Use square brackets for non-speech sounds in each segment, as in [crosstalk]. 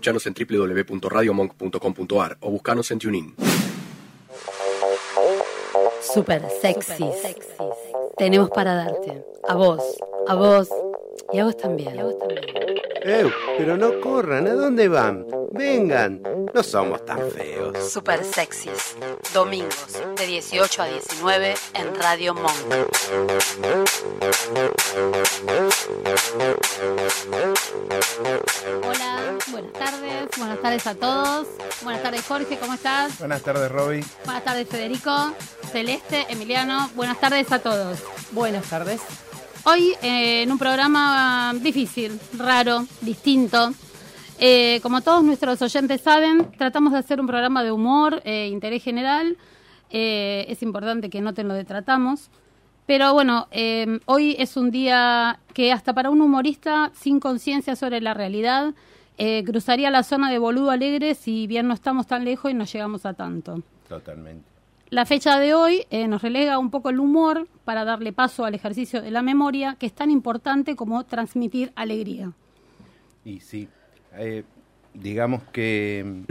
Escuchanos en www.radiomonk.com.ar o buscanos en TuneIn. Super sexy. Tenemos para darte. A vos, a vos y a vos también. a vos también. Eh, pero no corran, ¿a dónde van? Vengan, no somos tan feos. Super sexys. Domingos de 18 a 19 en Radio Monk. Hola, buenas tardes, buenas tardes a todos. Buenas tardes Jorge, ¿cómo estás? Buenas tardes, Roby. Buenas tardes Federico, Celeste, Emiliano. Buenas tardes a todos. Buenas tardes. Hoy eh, en un programa difícil, raro, distinto. Eh, como todos nuestros oyentes saben, tratamos de hacer un programa de humor, e interés general. Eh, es importante que noten lo de tratamos. Pero bueno, hoy es un día que hasta para un humorista sin conciencia sobre la realidad cruzaría la zona de boludo alegre si bien no estamos tan lejos y no llegamos a tanto. Totalmente. La fecha de hoy nos relega un poco el humor para darle paso al ejercicio de la memoria, que es tan importante como transmitir alegría. Y sí, eh, digamos que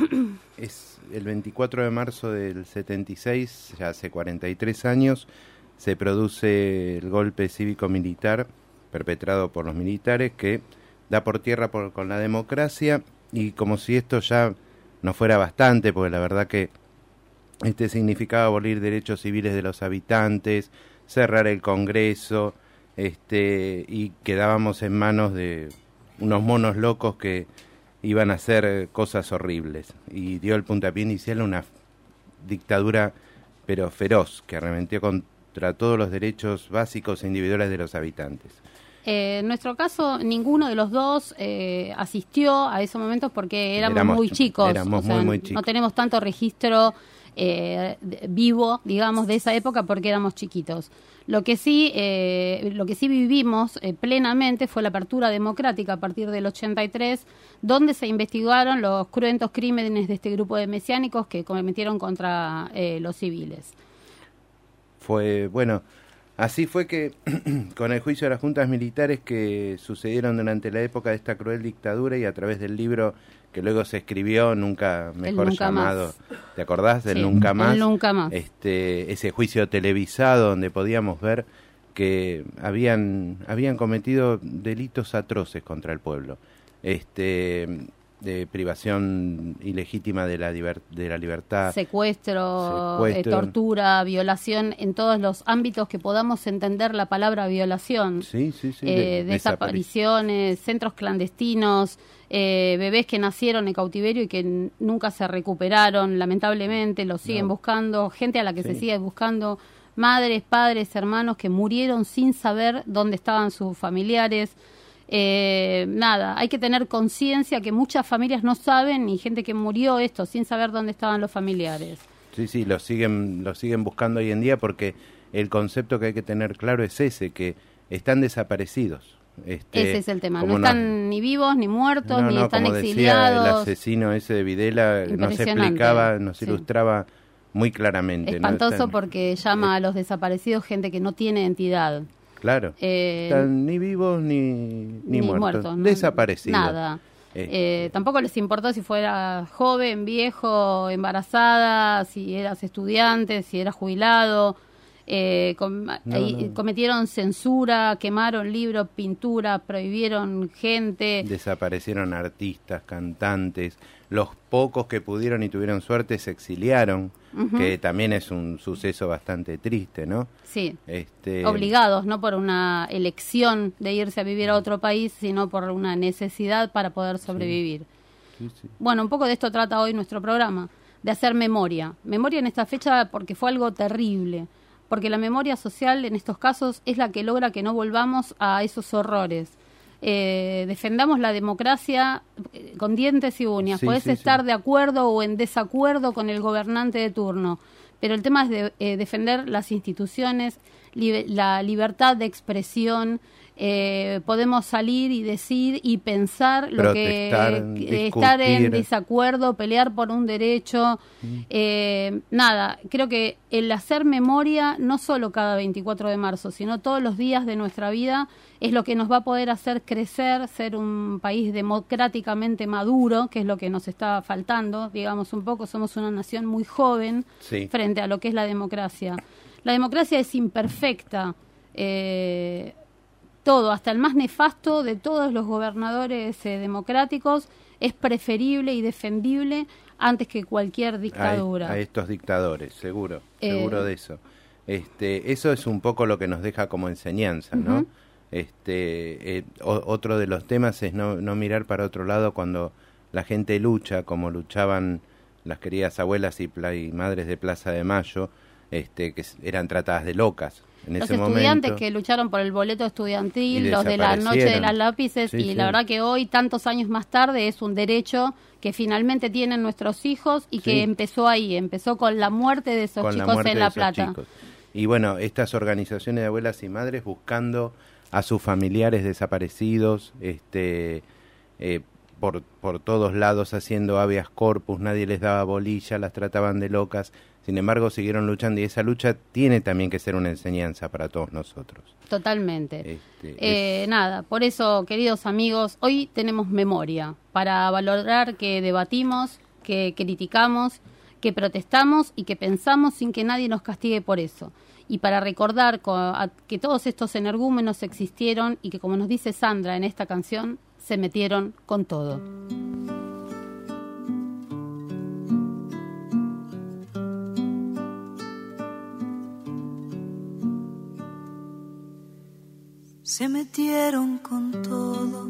es el 24 de marzo del 76, ya hace 43 años, se produce el golpe cívico-militar perpetrado por los militares que da por tierra con la democracia y como si esto ya no fuera bastante, porque la verdad que este significaba abolir derechos civiles de los habitantes, cerrar el Congreso, este, y quedábamos en manos de unos monos locos que iban a hacer cosas horribles. Y dio el puntapié inicial a una dictadura, pero feroz, que arremetió contra todos los derechos básicos e individuales de los habitantes. Eh, en nuestro caso, ninguno de los dos eh, asistió a esos momentos porque éramos, muy chicos. Éramos muy, muy chicos. No tenemos tanto registro eh, vivo, digamos, de esa época porque éramos chiquitos. Lo que sí, eh, lo que sí vivimos eh, plenamente fue la apertura democrática a partir del 83, donde se investigaron los cruentos crímenes de este grupo de mesiánicos que cometieron contra los civiles. Fue, bueno, Así fue que, [clears throat] con el juicio de las juntas militares que sucedieron durante la época de esta cruel dictadura y a través del libro que luego se escribió, nunca mejor llamado, ¿te acordás del nunca más? nunca más. Este, ese juicio televisado donde podíamos ver que habían, habían cometido delitos atroces contra el pueblo. Este, de privación ilegítima de la, de la libertad. Secuestro, eh, tortura, violación, en todos los ámbitos que podamos entender la palabra violación. Sí, sí, sí. Eh, desapariciones, centros clandestinos, eh, bebés que nacieron en cautiverio y que nunca se recuperaron, lamentablemente, los siguen buscando, gente a la que se sigue buscando, madres, padres, hermanos que murieron sin saber dónde estaban sus familiares. Eh, nada, hay que tener conciencia que muchas familias no saben y gente que murió esto sin saber dónde estaban los familiares. Sí, sí, lo siguen, lo siguen buscando hoy en día porque el concepto que hay que tener claro es ese, que están desaparecidos. Este, ese es el tema, no están ni vivos ni muertos, ni están como exiliados. Decía el asesino ese de Videla nos explicaba, nos ilustraba muy claramente. Espantoso porque llama a los desaparecidos gente que no tiene entidad. Claro. Eh, Están ni vivos ni, ni, muertos. Desaparecidos. Nada. Este. Eh, tampoco les importó si fuera joven, viejo, embarazada, si eras estudiante, si eras jubilado. Eh, cometieron censura, quemaron libros, pintura, prohibieron gente. Desaparecieron artistas, cantantes. Los pocos que pudieron y tuvieron suerte se exiliaron que también es un suceso bastante triste, ¿no? Sí. Este... Obligados, no por una elección de irse a vivir a otro país, sino por una necesidad para poder sobrevivir. Bueno, un poco de esto trata hoy nuestro programa, de hacer memoria. Memoria en esta fecha porque fue algo terrible, porque la memoria social en estos casos es la que logra que no volvamos a esos horrores eh, defendamos la democracia eh, con dientes y uñas. Puedes estar de acuerdo o en desacuerdo con el gobernante de turno, pero el tema es de, eh, defender las instituciones, la libertad de expresión, eh, podemos salir y decir y pensar lo que estar en desacuerdo, pelear por un derecho. Mm. Eh, nada, creo que el hacer memoria, no solo cada 24 de marzo, sino todos los días de nuestra vida, es lo que nos va a poder hacer crecer, ser un país democráticamente maduro, que es lo que nos está faltando, digamos un poco, somos una nación muy joven frente a lo que es la democracia. La democracia es imperfecta. Eh, todo, hasta el más nefasto de todos los gobernadores eh, democráticos, es preferible y defendible antes que cualquier dictadura. A, estos dictadores, seguro, eh, seguro de eso. Este, eso es un poco lo que nos deja como enseñanza, ¿no? Este, eh, otro de los temas es no, no mirar para otro lado cuando la gente lucha, como luchaban las queridas abuelas y, y madres de Plaza de Mayo, este, que eran tratadas de locas, los estudiantes que lucharon por el boleto estudiantil, los de la noche de las lápices, y la verdad que hoy, tantos años más tarde, es un derecho que finalmente tienen nuestros hijos y que empezó ahí, empezó con la muerte de esos chicos en La Plata. Y bueno, estas organizaciones de abuelas y madres buscando a sus familiares desaparecidos, este, eh, por, por todos lados haciendo habeas corpus, nadie les daba bolilla, las trataban de locas, sin embargo, siguieron luchando y esa lucha tiene también que ser una enseñanza para todos nosotros. Totalmente. Este, eh, nada, por eso, queridos amigos, hoy tenemos memoria para valorar que debatimos, que criticamos, que protestamos y que pensamos sin que nadie nos castigue por eso. Y para recordar que todos estos energúmenos existieron y que, como nos dice Sandra en esta canción, se metieron con todo. Se metieron con todo,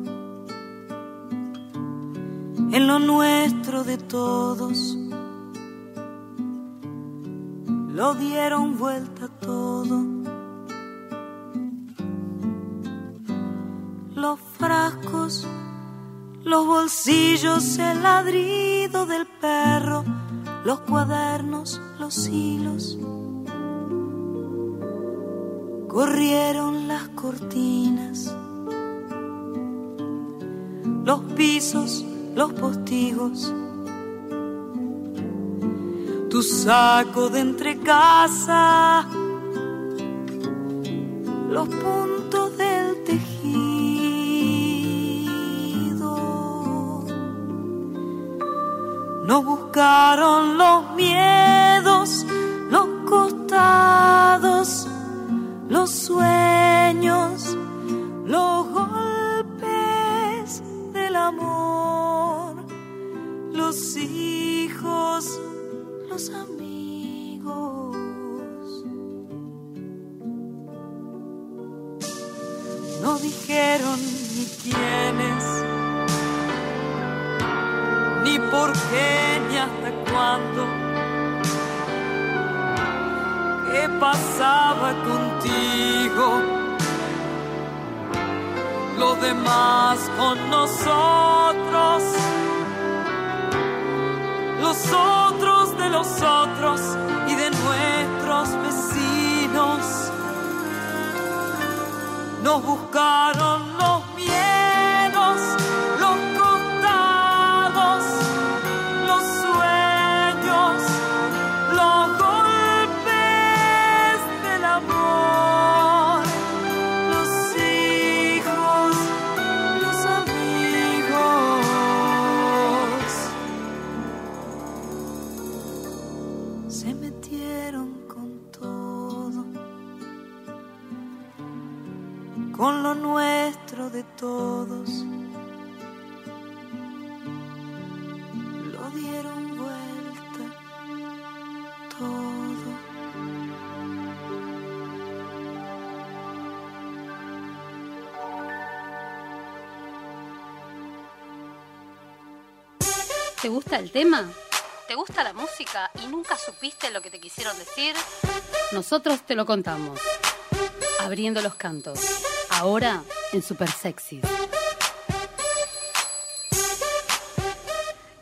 en lo nuestro de todos, lo dieron vuelta todo. Los frascos, los bolsillos, el ladrido del perro, los cuadernos, los hilos corrieron las cortinas, los pisos, los postigos, tu saco de entrecasa, los puntos del tejido. Nos buscaron los miedos, pasaba contigo? Lo demás con nosotros, los otros de los otros y de nuestros vecinos. Nos buscaron con lo nuestro de todos. Lo dieron vuelta todo. ¿Te gusta el tema? ¿Te gusta la música y nunca supiste lo que te quisieron decir? Nosotros te lo contamos. Abriendo los cantos. Ahora en Super Sexy.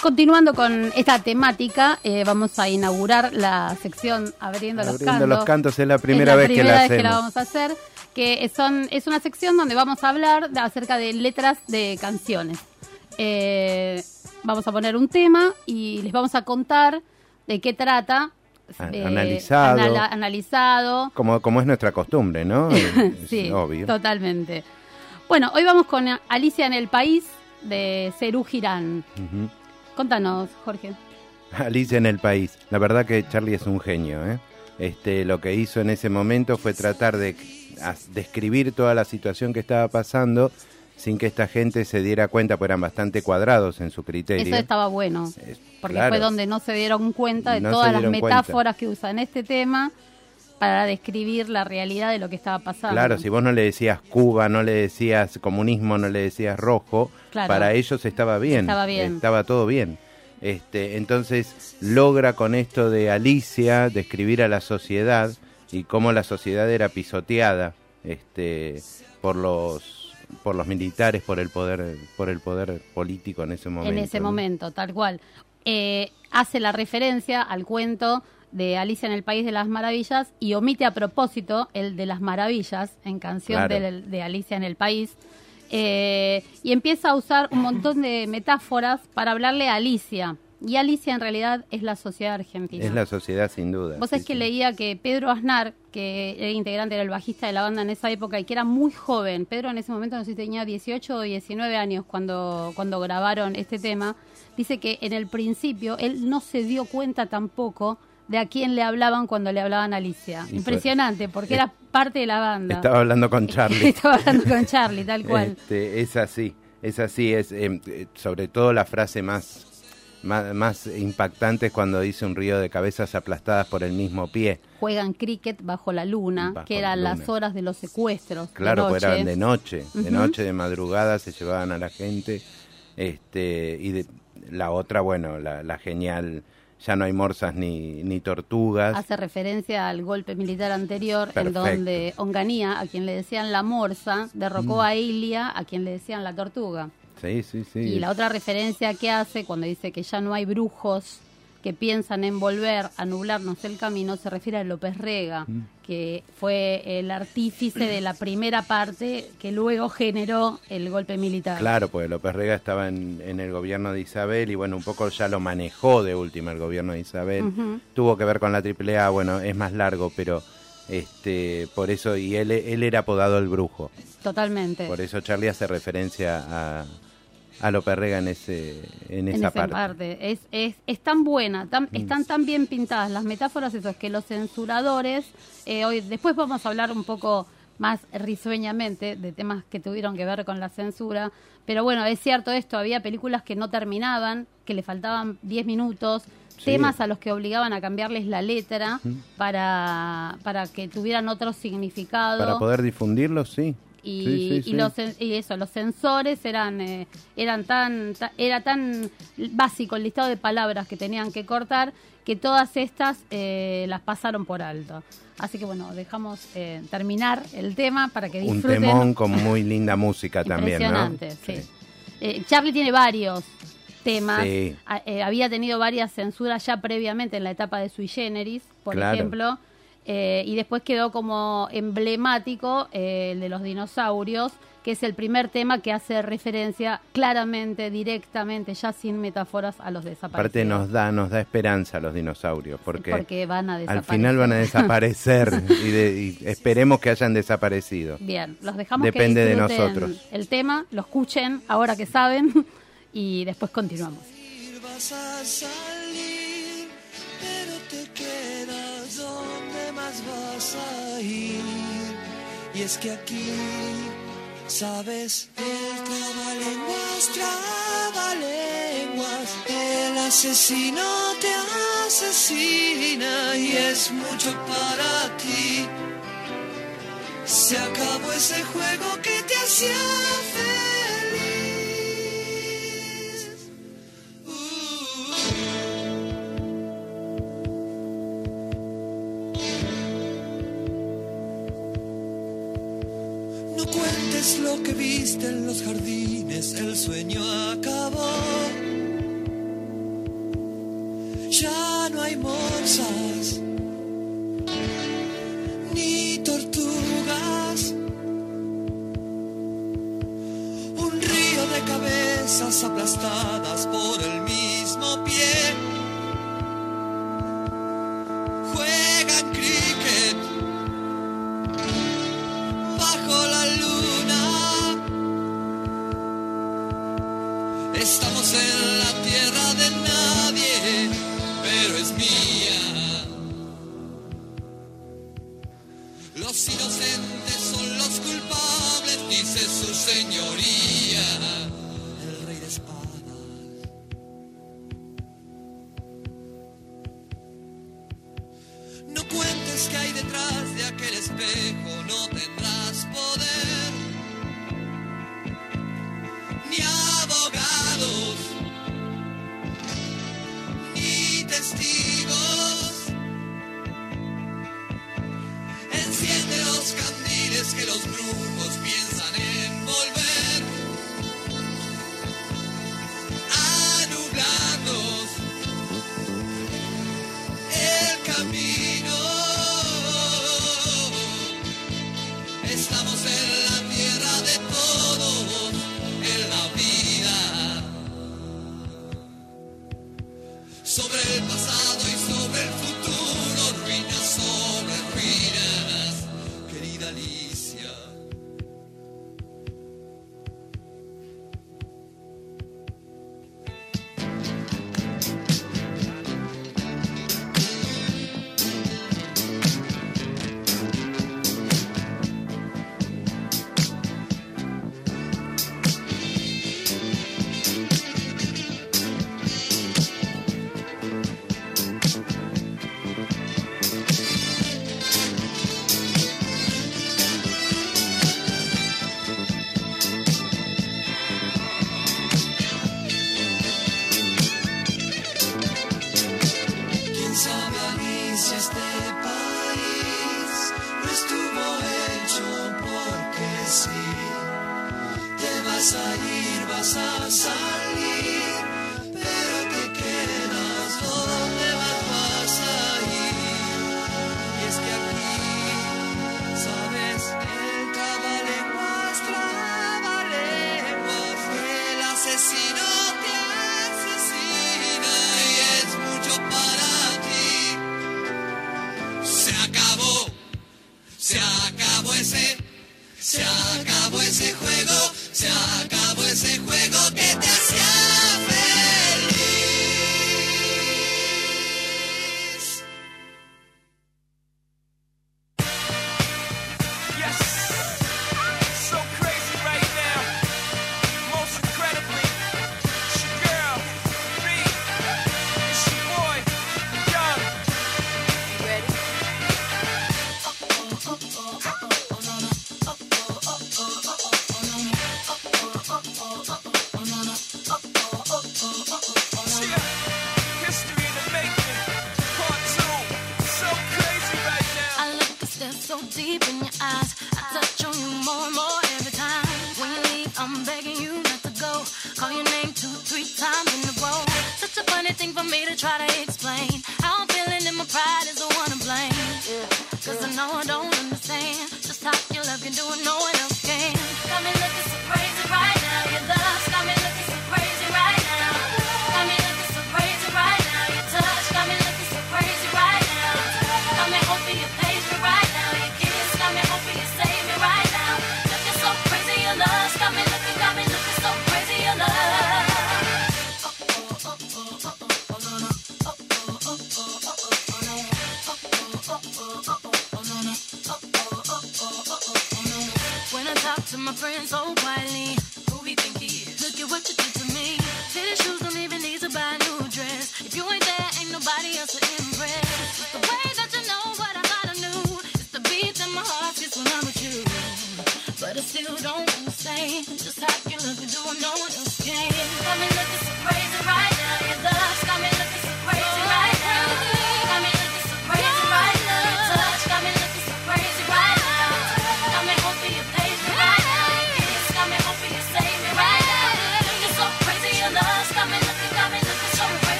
Continuando con esta temática, eh, vamos a inaugurar la sección Abriendo, los Cantos. los Cantos es la primera, vez, que la, vez que la vamos a hacer que son es una sección donde vamos a hablar acerca de letras de canciones. Eh, vamos a poner un tema y les vamos a contar de qué trata. Eh, analizado. analizado. Como, como es nuestra costumbre, ¿no? [laughs] sí, obvio. totalmente. Bueno, hoy vamos con Alicia en el País de Cerú Girán. Contanos, Jorge. Alicia en el País. La verdad que Charlie es un genio, ¿eh? Este, lo que hizo en ese momento fue tratar de describir toda la situación que estaba pasando sin que esta gente se diera cuenta, porque eran bastante cuadrados en su criterio. Eso estaba bueno, porque fue donde no se dieron cuenta de todas las metáforas que usan este tema para describir la realidad de lo que estaba pasando. Claro, si vos no le decías Cuba, no le decías comunismo, no le decías rojo, para ellos estaba bien, estaba bien, estaba todo bien. Este, entonces logra con esto de Alicia describir a la sociedad y cómo la sociedad era pisoteada este, por los por los militares, por el poder, por el poder político en ese momento. En ese momento, tal cual. Eh, hace la referencia al cuento de Alicia en el País de las Maravillas y omite a propósito el de las Maravillas en canción de, Alicia en el País. Eh, y empieza a usar un montón de metáforas para hablarle a Alicia. Y Alicia en realidad es la sociedad argentina. Es la sociedad sin duda. Vos sabés que leía que Pedro Aznar, que era integrante, era el bajista de la banda en esa época y que era muy joven, Pedro en ese momento no sé si tenía 18 o 19 años cuando, cuando grabaron este tema, dice que en el principio él no se dio cuenta tampoco de a quién le hablaban cuando le hablaban a Alicia. Impresionante, porque era parte de la banda. Estaba hablando con [laughs] Charlie. Estaba hablando con Charlie, tal cual. Este, es así, es así, es eh, sobre todo la frase más más, impactante es cuando dice un río de cabezas aplastadas por el mismo pie. Juegan cricket bajo la luna, que eran las horas de los secuestros. Claro, pues eran de noche, de noche, de madrugada se llevaban a la gente. Este, y de, la otra, bueno, la, genial ya no hay morsas ni, ni, tortugas. Hace referencia al golpe militar anterior en donde Onganía, a quien le decían la morsa, derrocó mm. a Ilia, a quien le decían la tortuga. Sí, sí, sí. Y la otra referencia que hace cuando dice que ya no hay brujos que piensan en volver a nublarnos el camino se refiere a López Rega, mm. que fue el artífice de la primera parte que luego generó el golpe militar. Claro, pues López Rega estaba en, el gobierno de Isabel y bueno, un poco ya lo manejó de última el gobierno de Isabel. Tuvo que ver con la AAA, bueno, es más largo, pero este por eso, y él, él era apodado el brujo. Totalmente. Por eso Charlie hace referencia a, a lo perrega en ese en, esa, parte. Es, es, es, tan buena, tan, mm. están tan bien pintadas las metáforas, eso es que los censuradores, eh, hoy después vamos a hablar un poco más risueñamente de temas que tuvieron que ver con la censura, pero bueno, es cierto esto, había películas que no terminaban, que le faltaban 10 minutos, temas a los que obligaban a cambiarles la letra para, para que tuvieran otro significado. Para poder difundirlos, sí. Y, y, los, y eso, los sensores eran, eh, eran tan, era tan básico el listado de palabras que tenían que cortar que todas estas eh, las pasaron por alto. Así que bueno, dejamos eh, terminar el tema para que disfruten. Un temón con muy linda música [laughs] también, ¿no? sí. Charlie tiene varios temas. había tenido varias censuras ya previamente en la etapa de Sui Generis, por ejemplo. Eh, y después quedó como emblemático eh, el de los dinosaurios, que es el primer tema que hace referencia claramente, directamente, ya sin metáforas a los desaparecidos. Aparte nos da, nos da esperanza a los dinosaurios, porque, porque van a al final van a desaparecer [laughs] y, esperemos que hayan desaparecido. Bien, los dejamos Depende de nosotros. El tema, lo escuchen ahora que saben [laughs] y después continuamos. vas a ir. Y es que aquí, sabes, el trabalenguas, trabalenguas, el asesino te asesina y es mucho para ti. Se acabó ese juego que te hacía lo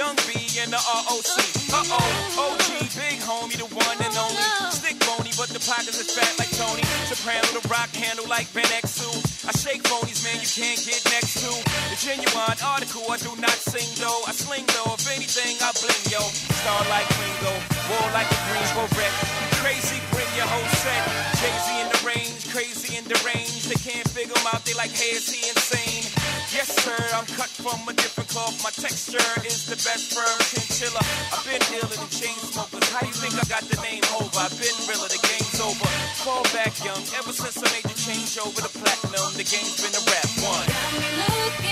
Young B and the ROC. Uh oh, OG, big homie, the one and only. Stick bony, but the pockets are fat like Tony. Soprano, the rock handle like Ben Exu. I shake bonies, man, you can't get next to. The genuine article, I do not sing though. I sling though anything, I bling, yo. Star like Ringo, war like a Greensboro wreck. Crazy, bring your whole set. Crazy in the range, crazy in the range. They can't figure him out, they like, hey, is he insane? Yes, sir, I'm cut from a different cloth. My texture is the best firm chinchilla. I've been ill in the chain smokers. How you think I got the name over? I've been realer, the game's over. Fall back young, ever since I made the change over the platinum, the game's been a rap one.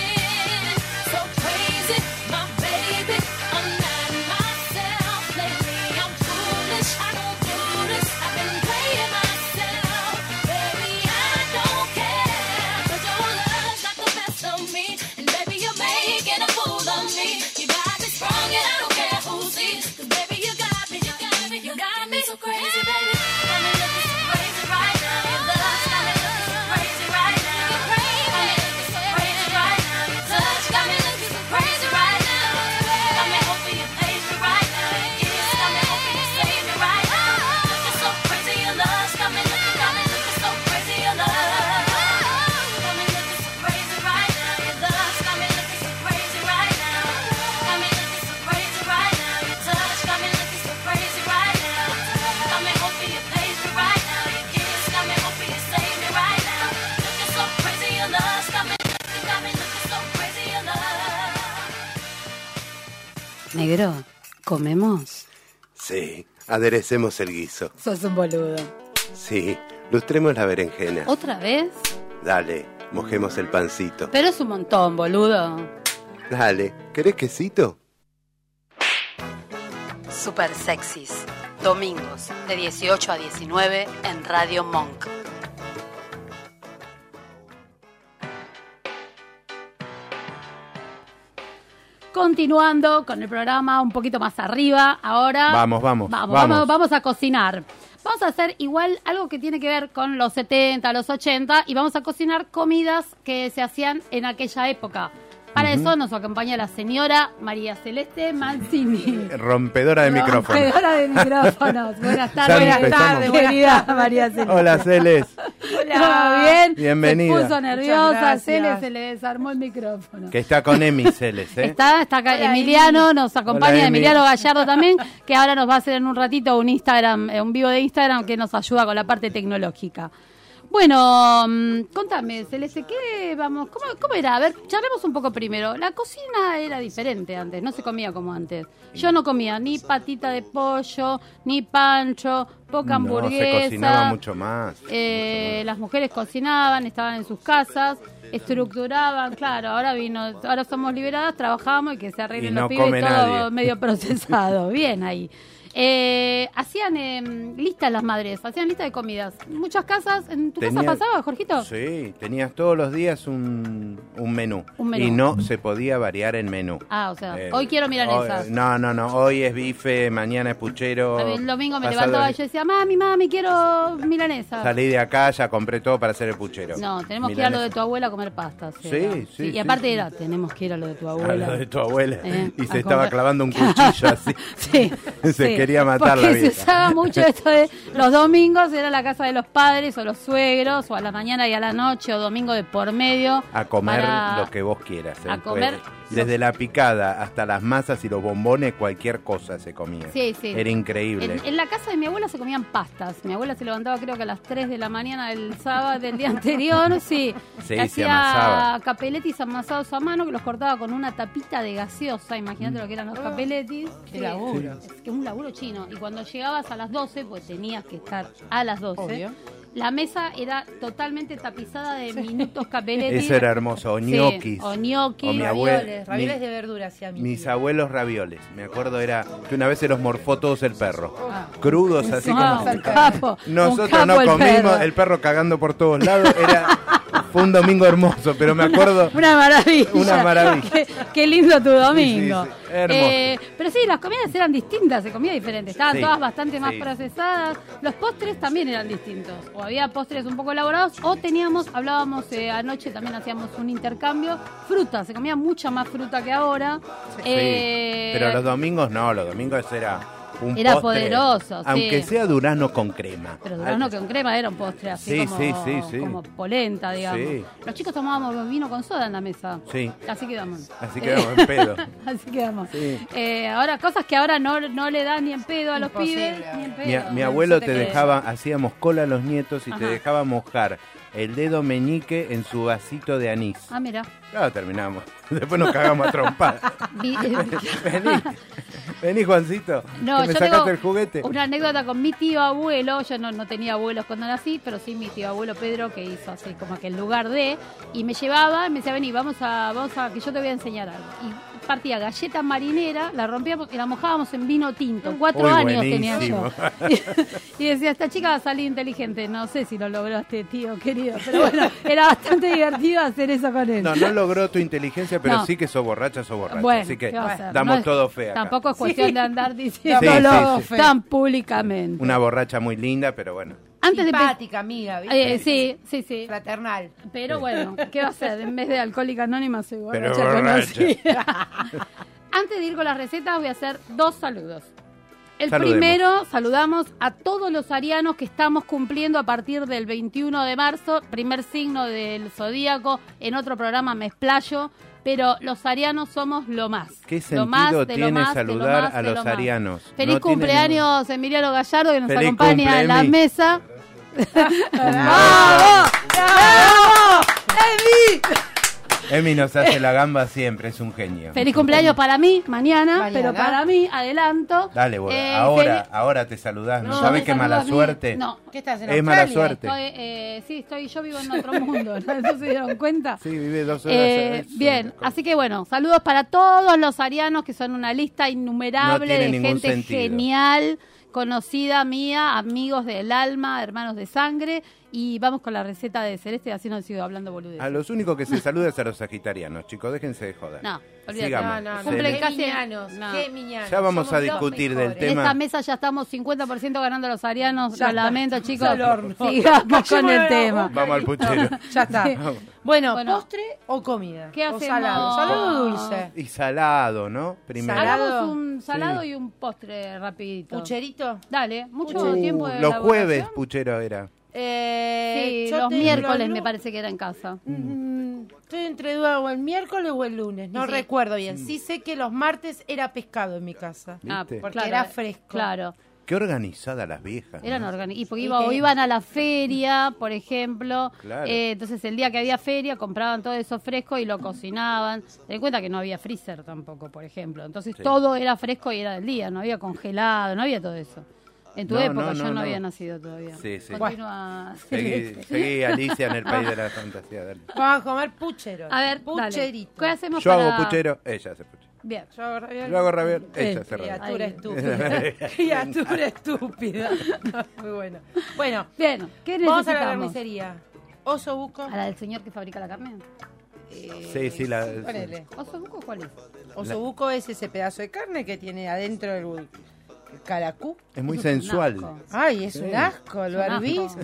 Negro, ¿comemos? Sí, aderecemos el guiso. Sos un boludo. Sí, lustremos la berenjena. ¿Otra vez? Dale, mojemos el pancito. Pero es un montón, boludo. Dale, ¿querés quesito? Super sexys. Domingos, de 18 a 19 en Radio Monk. Continuando con el programa un poquito más arriba, ahora Vamos, vamos, vamos, vamos. vamos, a cocinar. Vamos a hacer igual algo que tiene que ver con los 70, los 80 y vamos a cocinar comidas que se hacían en aquella época. Para eso nos acompaña la señora María Celeste Mancini. Rompedora de micrófono. Rompedora de [laughs] micrófonos. Buenas tardes, buenas tardes, querida María Celeste. Hola, Celes. ¿Todo bien? Bienvenida. Se puso nerviosa, gracias. Cele se le desarmó el micrófono. Que está con Emi, Celes, ¿eh? Está, está acá Emiliano, nos acompaña Hola, Emi. Emiliano Gallardo también, que ahora nos va a hacer en un ratito un Instagram, eh, un vivo de Instagram que nos ayuda con la parte tecnológica. Bueno, mm, contame, Celeste, ¿qué vamos? ¿Cómo, ¿Cómo era? A ver, charlemos un poco primero. La cocina era diferente antes, no se comía como antes. Yo no comía ni patita de pollo, ni pancho, poca No, hamburguesa. se cocinaba mucho más. Eh, las mujeres cocinaban, estaban en sus casas, estructuraban, claro, ahora vino, ahora somos liberadas, trabajamos y que se arreglen Y no los pibes come todo nadie. medio [laughs] procesado, bien ahí. Eh, hacían em, listas las madres, hacían lista de comidas. Muchas casas, ¿en tu casa Tenía- pasaba, Jorgito? Sí, tenías todos los días un, un menú. Un menú. Y no se podía variar el menú. Ah, o sea, Eh, hoy quiero milanesas. hoy- no, no, no. Hoy es bife, mañana es puchero. El domingo me levantaba y yo decía, mami, mami, quiero milanesa. Salí de acá, ya compré todo para hacer el puchero. No, tenemos que ir a lo de tu abuela a comer pastas. Sí, sí, sí, Y aparte sí. era, tenemos que ir a lo de tu A abuela. lo de tu abuela. Eh, y a se estaba clavando un [laughs] cuchillo así. Sí, [laughs] Se sí. Quería matar Porque la se vida. usaba mucho [laughs] esto de los domingos era la casa de los padres o los suegros o a la mañana y a la noche o domingo de por medio A comer para- lo que vos quieras. ¿eh? a comer Desde la picada hasta las masas y los bombones, cualquier cosa se comía. Sí, sí. Era increíble. En, en la casa de mi abuela se comían pastas. Mi abuela se levantaba creo que a las 3 de la mañana del sábado del día anterior, [laughs] sí. Sí, Y se amasaba. hacía capeletis amasados a mano que los cortaba con una tapita de gaseosa. Imagínate lo que eran los capeletis. Qué Sí. laburo. Es que es un laburo chino. Y cuando llegabas a las 12, pues tenías que estar a las 12. Obvio. La mesa era totalmente tapizada de minutos capeletis. [laughs] Eso era hermoso. O Sí, ñoquis. o ñoquis. O mi abuela- Ravioles, ravioles mi- de verdura hacía mi Mis abuelos ravioles. Me acuerdo era que una vez se los morfó todos el perro. Ah. Crudos, así Ah, como... un capo. un Nosotros capo no el comimos, perro. el perro cagando por todos lados. Era, fue un domingo hermoso, pero me acuerdo... Una maravilla. Una maravilla. qué, qué lindo tu domingo. Sí, sí, sí, hermoso. Eh, pero sí, las comidas eran distintas, se comía diferente. Estaban Sí, todas bastante más procesadas. Los postres también eran distintos. O había postres un poco elaborados, o teníamos, hablábamos eh, anoche, también hacíamos un intercambio. Fruta, se comía mucha más fruta que ahora. Sí, Eh, pero los domingos no, los domingos era un Era postre, poderoso, sí. Aunque sea durazno con crema. Pero durazno con crema era un postre así Sí, como, sí, sí, sí. como polenta, digamos. Sí. Los chicos tomábamos vino con soda en la mesa. Sí. Así quedamos. Así quedamos [laughs] en pedo. Así quedamos. Sí. Eh, ahora, cosas que ahora no, no le dan ni en pedo a los Imposible. pibes. Ni en Mi, pedo. mi abuelo te dejaba, hacíamos cola a los nietos y te dejaba mojar el dedo meñique en su vasito de anís. Ah, mira. Claro, terminamos. [laughs] Después nos cagamos a trompar. [laughs] Vi- Vení. Vení, Juancito. No, que me yo sacaste tengo el juguete. una anécdota con mi tío abuelo. Yo no, no tenía abuelos cuando nací, pero sí mi tío abuelo Pedro que hizo así como que el lugar de y me llevaba y me decía vení vamos a vamos a que yo te voy a enseñar algo. Y partía galleta marinera, la rompíamos y la mojábamos en vino tinto. Cuatro Uy, años tenía yo. Y, [laughs] y decía esta chica va a salir inteligente. No sé si lo logró este tío querido, pero bueno era bastante divertido hacer eso con él. No, no logró tu inteligencia, pero No. sí que sos borracha, sos borracha. Bueno, Así que damos No es- todo fe acá. Tampoco es cuestión de andar diciéndolo Sí, sí, sí. tan públicamente. Una borracha muy linda, pero bueno. Antes de Simpática, amiga, ¿viste? Eh, sí, sí, sí. Fraternal. Pero bueno, ¿qué va a hacer? En vez de alcohólica anónima soy Pero borracha borracha. [laughs] conocida. Antes de ir con las recetas voy a hacer dos saludos. El Saludemos. primero, saludamos a todos los arianos que estamos cumpliendo a partir del 21 de marzo, primer signo del zodíaco. En otro programa me explayo, pero los arianos somos lo más. ¿Qué Lo más sentido de lo tiene más, de lo saludar más, a los lo más. arianos? Feliz No tiene cumpleaños, Emiliano Gallardo, que nos Feliz acompaña en la mesa. [laughs] ¡Bravo! ¡Bravo! ¡Emi! Emi nos hace la gamba siempre, es un genio. Feliz cumpleaños para mí, mañana, Mañana. pero para mí, adelanto. Dale, boludo. Eh, ahora, fel- ahora te saludás. ¿No, No, sabes qué mala suerte? No. ¿Qué estás en Es mala suerte. Estoy, eh, sí, estoy, yo vivo en otro mundo, ¿no? ¿No se dieron cuenta? Sí, vive dos horas. Eh, ¿sabes? bien, así que bueno, saludos para todos los arianos que son una lista innumerable de gente sentido. genial, conocida mía, amigos del alma, hermanos de sangre. Y vamos con la receta de Celeste, así no sigo hablando boludeces. A los únicos que se saluda es a los sagitarianos, chicos, déjense de joder. No, olvídate. Sigamos. No, no, no. Cumplen casi-. Ya vamos Somos a discutir del mejores. En tema. esta mesa ya estamos 50% ganando los arianos. Ya Lo está. lamento, chicos. [laughs] Sigamos con el tema. Vamos al puchero. Ya está. Sí. Bueno, Bueno. postre o comida. ¿Qué O hacemos? salado. Salado o dulce. Y salado, ¿no? Primero. Salado. Hagamos un salado Sí. y un postre rapidito. ¿Pucherito? Dale, mucho Uh, tiempo de los jueves, puchero era. Eh, Sí, yo los miércoles me parece que era en casa. Mm, Estoy entre duda o el miércoles o el lunes, no Sí. recuerdo bien. Sí sé que los martes era pescado en mi casa. Ah. Porque claro, era fresco. Claro, Qué organizada las viejas. eran ¿no? organizados. Y porque iba- o iban a la feria, por ejemplo. Claro. Eh, entonces el día que había feria compraban todo eso fresco y lo cocinaban. Ten en cuenta que no había freezer tampoco, por ejemplo. Entonces Sí. todo era fresco y era del día, no había congelado, no había todo eso. En tu No, época no, yo no, había nacido todavía. Sí, sí. Continúa. Seguí, seguí, Alicia en el país de la fantasía. dale. [laughs] Vamos a comer puchero. A ver, dale. pucherito. ¿Qué hacemos Yo para...? hago puchero, ella hace puchero. Bien. Yo hago ravioli. Yo hago Sí. ella hace raviol. [laughs] Criatura estúpida. Criatura estúpida. Muy bueno. Bueno, Bien, ¿qué vamos a la necesitamos? carnicería. Oso buco. ¿A la del señor que fabrica la carne? Sí, sí, la, Ponele. ¿Oso buco cuál es? Oso buco es ese pedazo de carne que tiene adentro el, el caracú. es muy sensual. Ay, es Sí. un asco, lo hervís.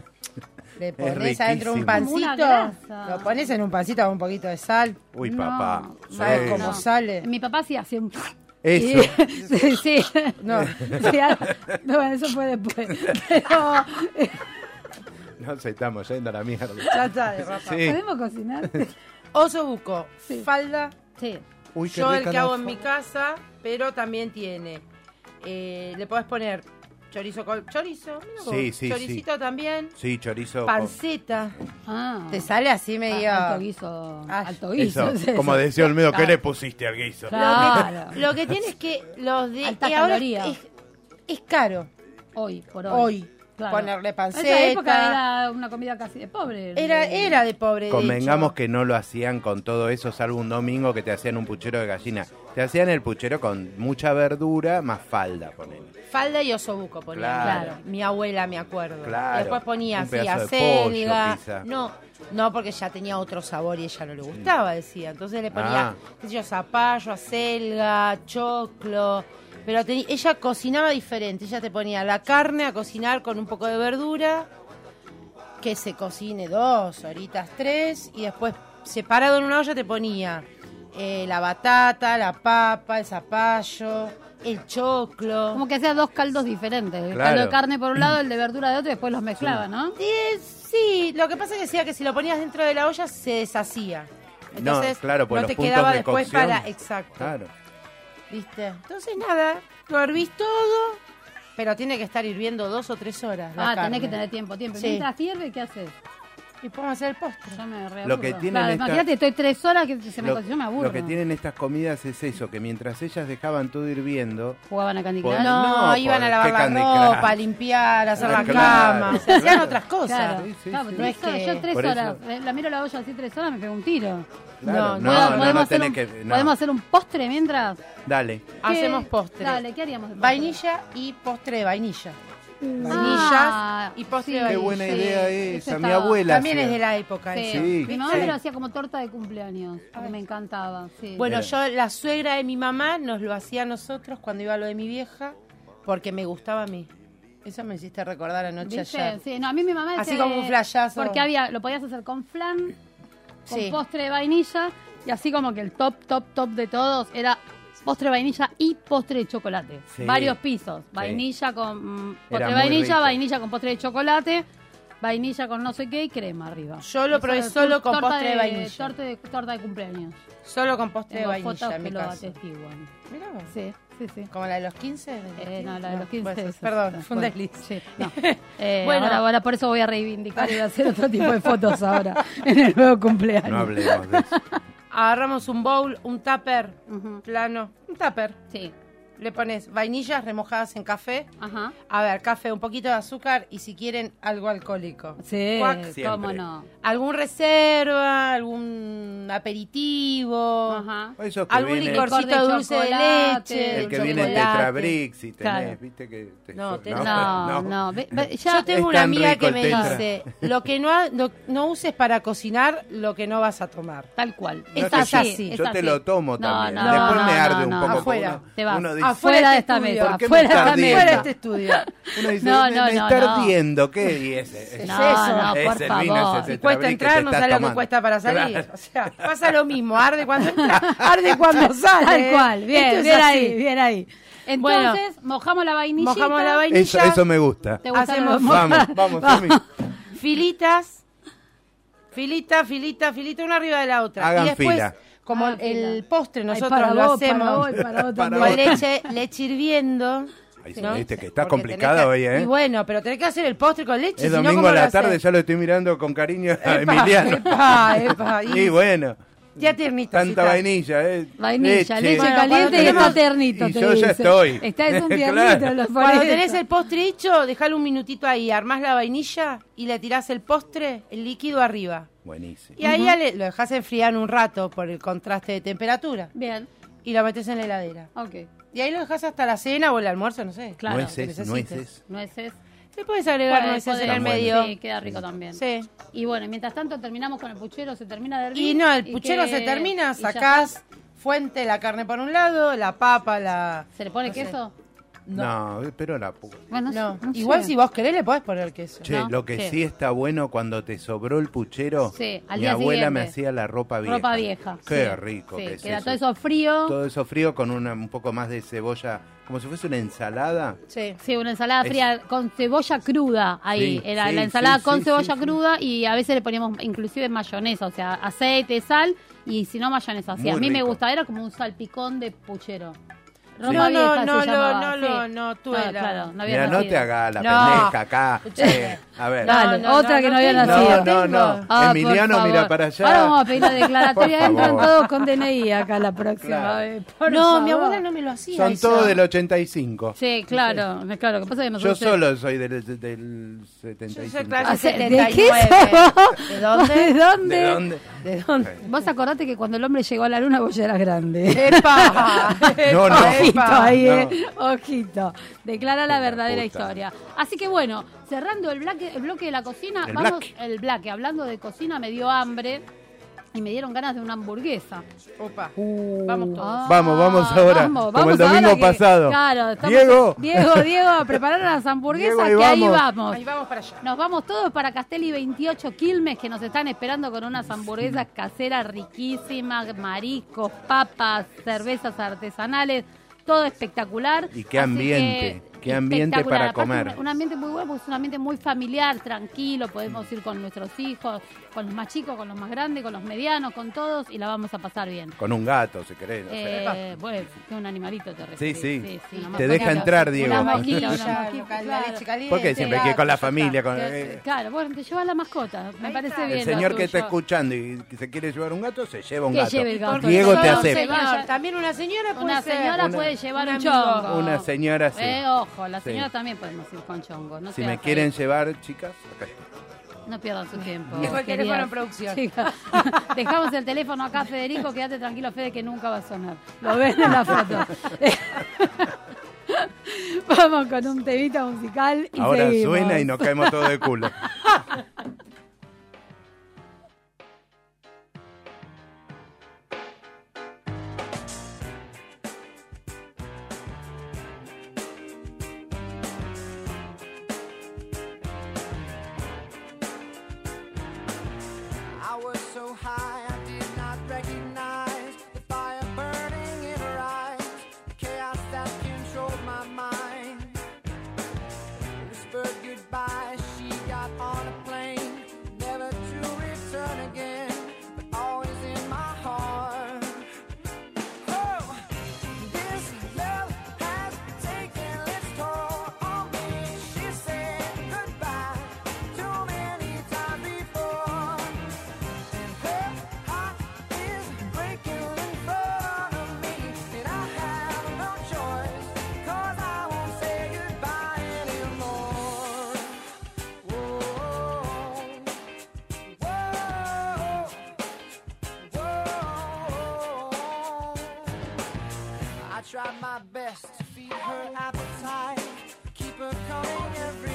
Le [laughs] pones adentro un pancito. Lo pones en un pancito con un poquito de sal. Uy, No, papá. ¿Sabes Sí. cómo sale? Mi papá sí hacía un... Eso. [laughs] sí, sí. No. [laughs] Sí, algo- no, bueno, eso fue después. Pero, Nos estamos yendo a la mierda. Ya está, de. Sí. ¿podemos cocinar? Oso buco, Sí. falda. Sí. Uy, Yo el que hago en mi casa, pero también tiene. Eh, le podés poner chorizo con chorizo. mira vos, Sí, sí, Choricito también. Sí, chorizo. Panceta. Ah. Te sale así medio. Alto guiso. Ah, alto con- guiso. Eso, es eso. como decía Olmedo, ¿qué le pusiste al guiso? Claro. Lo, que, lo que tiene es que los de Alta eh, ahora caloría. es, es caro Hoy, por hoy. hoy Claro. ponerle En panceta. esa época era una comida casi de pobre. Era, era de pobre. Convengamos que no lo hacían con todo eso, salvo un domingo que te hacían un puchero de gallina. Te hacían el puchero con mucha verdura más falda, ponele. Falda y osobuco ponía. Claro. Mi abuela, me acuerdo. Claro. Después ponía Un así pedazo de pollo, acelga. No, no, porque ya tenía otro sabor y ella no le gustaba, decía. Entonces le ponía, Ah. qué sé yo, zapallo, acelga, choclo. Pero te- ella cocinaba diferente. Ella te ponía la carne a cocinar con un poco de verdura, que se cocine dos horitas, tres, y después separado en una olla te ponía eh, la batata, la papa, el zapallo, el choclo. Como que hacía dos caldos diferentes. El Claro. caldo de carne por un lado, el de verdura de otro, y después los mezclaba, ¿no? Eh, sí, lo que pasa es que decía que si lo ponías dentro de la olla se deshacía. Entonces claro, porque no los te puntos quedaba de después cocción- para... Exacto. Claro. ¿Viste? Entonces nada, lo hervís todo, pero tiene que estar hirviendo dos o tres horas la Ah, tenés carne. que tener tiempo, tiempo. Sí. Mientras hierve, ¿qué haces? Y podemos hacer el postre. Ya me. Lo que tienen Claro, esta- Imagínate, estoy tres horas que se me Lo, cocinó, me aburro. lo que tienen estas comidas es eso, que mientras ellas dejaban todo hirviendo, Jugaban a Candy Pues Crush. No, No, iban a lavar la ropa, a limpiar, a hacer la claro, cama. Se hacían claro. otras cosas. Sí, sí, No es que- yo tres Por horas, eh, la miro la olla así tres horas, me pego un tiro. claro, No, no, no, no, ¿Podemos, no, podemos hacer, un, que... no. ¿Podemos hacer un postre mientras? Dale. ¿Qué- Hacemos postre. Dale, ¿qué haríamos? Vainilla y postre de vainilla. Ah, Vainillas y postre sí, de Qué buena sí, idea eso esa, mi estaba- abuela. También hacía. es de la época Sí. eso. Sí. Mi mamá Sí. me lo hacía como torta de cumpleaños, porque me encantaba. Sí. Bueno, yo, la suegra de mi mamá nos lo hacía a nosotros cuando iba a lo de mi vieja, porque me gustaba a mí. Eso me hiciste recordar anoche ¿Viste? ayer. Sí, no, a mí mi mamá Así decía como un que- flashazo. Porque había, lo podías hacer con flan, con Sí. postre de vainilla, y así como que el top, top, top de todos era postre de vainilla y postre de chocolate. Sí. Varios pisos. Vainilla con mm, postre Era de vainilla, rico. vainilla con postre de chocolate, vainilla con no sé qué y crema arriba. Yo lo probé solo con torta postre de vainilla. Torta de, torta de cumpleaños. Solo con postre de Tengo vainilla fotos en mi que lo caso. atestiguan. Mirá vos. Sí, sí, sí. ¿Como la de los 15? Eh, no, la de los 15. puede ser. eso, Perdón, fue un bueno, desliz. sí, [laughs] no. Eh, Bueno. ahora, ahora por eso voy a reivindicar y voy a hacer otro tipo de fotos ahora en el nuevo cumpleaños. No hablemos de eso. Agarramos un bowl, un tupper. Plano, un tupper. Sí, Le pones vainillas remojadas en café. ajá. A ver, café, un poquito de azúcar y si quieren algo alcohólico. Sí, Cuac. cómo no. Algún reserva, algún aperitivo. Ajá. Eso que Algún viene, licorcito de dulce de leche. el que chocolate. viene en Tetrabrix y tenés, Claro. viste que... te- No, te- [laughs] No, no. ve- ve- ya, Yo tengo una amiga que me tetra. dice, lo que no, ha- no, no uses para cocinar, lo que no vas a tomar. tal cual. No, así. es Yo te lo tomo No, también. no, Después no, me no, arde un no. poco. Afuera. porque uno- Te vas. Uno dice, Afuera de esta mesa. ¿Por qué me Afuera de esta ardiendo? Fuera de mesa. este estudio. uno dice, No, me, no, me no, está no. ardiendo. ¿qué? Y ese, ese- Es No, eso. no, es por el vino, favor. ese Si cuesta entrar, no sabes lo que cuesta para salir. Claro. O sea, pasa lo mismo, arde cuando entra, [laughs] arde cuando sale. Tal cual. Bien, Esto es bien así. ahí, bien ahí. Entonces, mojamos la vainillita. Mojamos la vainilla. Eso, eso me gusta. ¿Te gustan Hacemos- Vamos, vamos, Somi. Filitas, filita, filita, filita, una arriba de la otra. Hagan y después, fila. Como Hagan el fila. postre Ay, nosotros para lo vos, para hacemos vos para vos [laughs] Para vos. con leche, leche hirviendo. Ahí sí, ¿no? viste que está Porque complicada tenés que- hoy, ¿eh? Y bueno, pero tenés que hacer el postre con leche. Es domingo ¿cómo a la tarde, ya lo estoy mirando con cariño a Epa, Emiliano. epa, epa, y- [laughs] Y bueno, Ya tiernito. tanta vainilla, ¿eh? Vainilla, leche, Bueno, caliente y está y te yo ya estoy. Está es [laughs] un tiernito. Claro. los Cuando tenés el postre hecho, dejalo un minutito ahí, armás la vainilla y le tirás el postre, el líquido arriba. Buenísimo. Y ahí le- lo dejás enfriar un rato por el contraste de temperatura Bien, y lo metes en la heladera. ok. Y ahí lo dejás hasta la cena o el almuerzo, no sé. Claro. nueces, nueces. Nueces. Le puedes agregar Puede- nueces en el medio. Sí, queda rico también. Sí. Y bueno, mientras tanto terminamos con el puchero, se termina de hervir. Y no, el y puchero que- se termina, sacás fuente, la carne por un lado, la papa, la... ¿Se le pone no sé. No, pero la Bueno, No, no sé. igual si vos querés le podés poner queso. Che, ¿no? lo que Sí. sí. está bueno cuando te sobró el puchero, Sí, al mi día abuela me siguiente. hacía la ropa vieja. Ropa vieja. Qué sí. rico Sí, que es queda eso. todo eso frío. Todo eso frío con una, un poco más de cebolla, como si fuese una ensalada. Sí. Sí, una ensalada Es- fría con cebolla cruda ahí. Sí, Era sí, la ensalada sí, con sí, cebolla sí, sí. cruda y a veces le poníamos inclusive mayonesa, o sea, aceite, sal y si no mayonesa. Sí, a Muy mí me rico. gustaba, era como un salpicón de puchero. No, Ropa no, vieja no, se lo- llamaba, no, sí. lo- no tuve Ah, la- claro, no había Mira, no nacido. te hagas la No. pendeja acá. [laughs] Eh, a ver. Dale, No, no, otra no, que no, no había nacido. No, no, no. Ah, Emiliano, mira para allá. Ahora vamos a pedir la [laughs] declaratoria, entran todos con DNI acá la próxima Claro. vez. por No, mi favor. abuela no me lo hacía. Son eso. todos del 85. Sí, claro, claro. Que pasa que Yo nosotros... solo soy del, del Yo 75. soy clase Ah, ¿de 79. qué sos? ¿De dónde? [laughs] ¿De dónde? ¿De dónde? ¿De dónde? Vos acordate que cuando el hombre llegó a la luna vos ya eras grande. ¡Epa! No, no. Ojito ahí, No. eh. Ojito. Declara la verdadera puta. historia. Así que bueno, cerrando el bloque, el bloque de la cocina, El vamos, black. el bloque, hablando de cocina, me dio hambre y me dieron ganas de una hamburguesa. Opa. Uh. Vamos todos. Ah, Vamos, vamos ahora, vamos, como vamos el domingo ahora que- pasado. Claro, estamos- Diego. Diego, Diego, a preparar las hamburguesas Diego, ahí que ahí vamos. vamos. Ahí vamos para allá. Nos vamos todos para Castelli 28 Quilmes que nos están esperando con unas hamburguesas caseras riquísimas, mariscos, papas, cervezas artesanales, todo espectacular. Y qué Así ambiente, que, qué ambiente para comer. Un, un ambiente muy bueno, porque es un ambiente muy familiar, tranquilo, podemos ir con nuestros hijos, con los más chicos, con los más grandes, con los medianos, con todos, y la vamos a pasar bien. Con un gato, si querés. Eh, bueno, que un animalito te referís. sí. sí, Te deja entrar, Diego. Una vaquilla, una claro. ¿Por qué siempre que con la familia? Con, eh, Claro, bueno, te lleva la mascota, me parece bien. el señor que está escuchando y que se quiere llevar un gato, se lleva un gato. lleve el gato. Porque Diego te acepta. También una señora puede Una señora puede llevar un chongo. Una señora sí. Eh, ojo, la Sí. señora también podemos ir con chongo. No Si me ahí. quieren llevar, chicas, acá. No pierdan su tiempo. Dejo el teléfono en producción. chicas. [laughs] Dejamos el teléfono acá, Federico. Quédate tranquilo, Fede, que nunca va a sonar. Lo ven en la foto. [laughs] Vamos con un temita musical y Ahora seguimos. suena y nos caemos todos de culo. [laughs] my best to feed her appetite, keep her coming every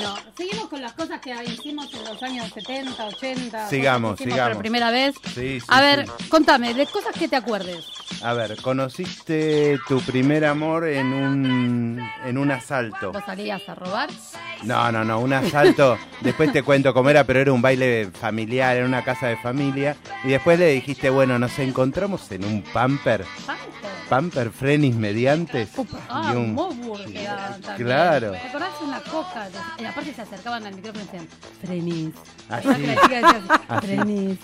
Bueno, seguimos con las cosas que hicimos en los años 70, 80. Sigamos, que sigamos. Por primera vez. Sí, sí, A ver, sí. contame, de cosas que te acuerdes. A ver, conociste tu primer amor en un, en un asalto. ¿Vos salías a robar? No, no, no, un asalto. Después te cuento cómo era, pero era un baile familiar, en una casa de familia. Y después le dijiste, bueno, nos encontramos en un pamper, Pamper. pamper frenis mediantes. Ah, y un... Era también. Claro. ¿Te acordás una coca. Y aparte se acercaban al micrófono y decían, frenis. Así. Decía así, Así. frenis.